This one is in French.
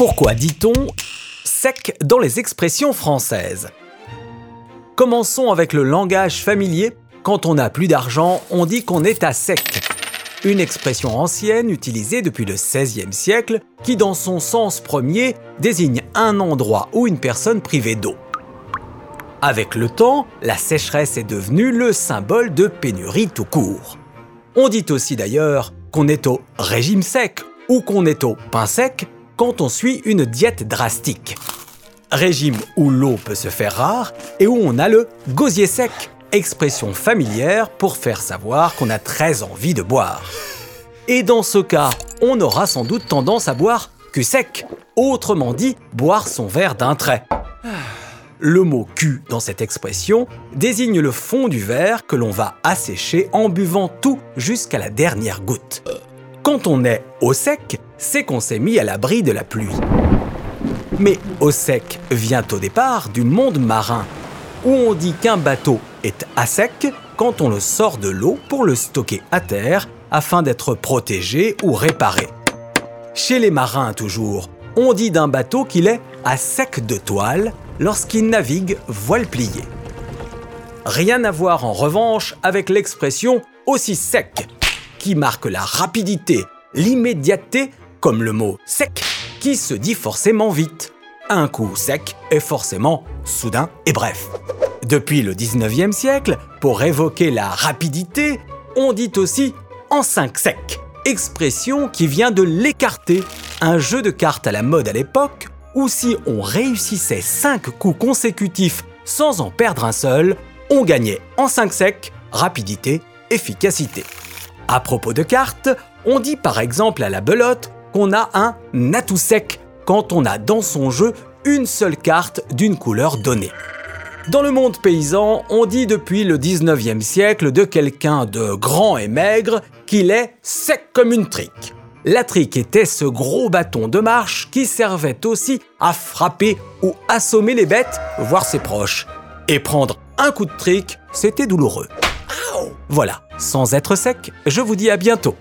Pourquoi dit-on sec dans les expressions françaises? Commençons avec le langage familier. Quand on n'a plus d'argent, on dit qu'on est à sec. Une expression ancienne utilisée depuis le XVIe siècle qui, dans son sens premier, désigne un endroit ou une personne privée d'eau. Avec le temps, la sécheresse est devenue le symbole de pénurie tout court. On dit aussi d'ailleurs qu'on est au régime sec ou qu'on est au pain sec quand on suit une diète drastique. Régime où l'eau peut se faire rare et où on a le gosier sec, expression familière pour faire savoir qu'on a très envie de boire. Et dans ce cas, on aura sans doute tendance à boire cul sec, autrement dit, boire son verre d'un trait. Le mot cul dans cette expression désigne le fond du verre que l'on va assécher en buvant tout jusqu'à la dernière goutte. Quand on est au sec, c'est qu'on s'est mis à l'abri de la pluie. Mais au sec vient au départ du monde marin, où on dit qu'un bateau est à sec quand on le sort de l'eau pour le stocker à terre afin d'être protégé ou réparé. Chez les marins toujours, on dit d'un bateau qu'il est à sec de toile lorsqu'il navigue voile pliée. Rien à voir en revanche avec l'expression aussi sec qui marque la rapidité, l'immédiateté, comme le mot sec, qui se dit forcément vite. Un coup sec est forcément soudain et bref. Depuis le 19e siècle, pour évoquer la rapidité, on dit aussi en cinq sec, expression qui vient de l'écarter, un jeu de cartes à la mode à l'époque où si on réussissait cinq coups consécutifs sans en perdre un seul, on gagnait en 5 secs rapidité, efficacité. À propos de cartes, on dit par exemple à la belote qu'on a un atout sec quand on a dans son jeu une seule carte d'une couleur donnée. Dans le monde paysan, on dit depuis le 19e siècle de quelqu'un de grand et maigre qu'il est sec comme une trique. La trique était ce gros bâton de marche qui servait aussi à frapper ou assommer les bêtes, voire ses proches. Et prendre un coup de trique, c'était douloureux. Voilà, sans être sec, je vous dis à bientôt.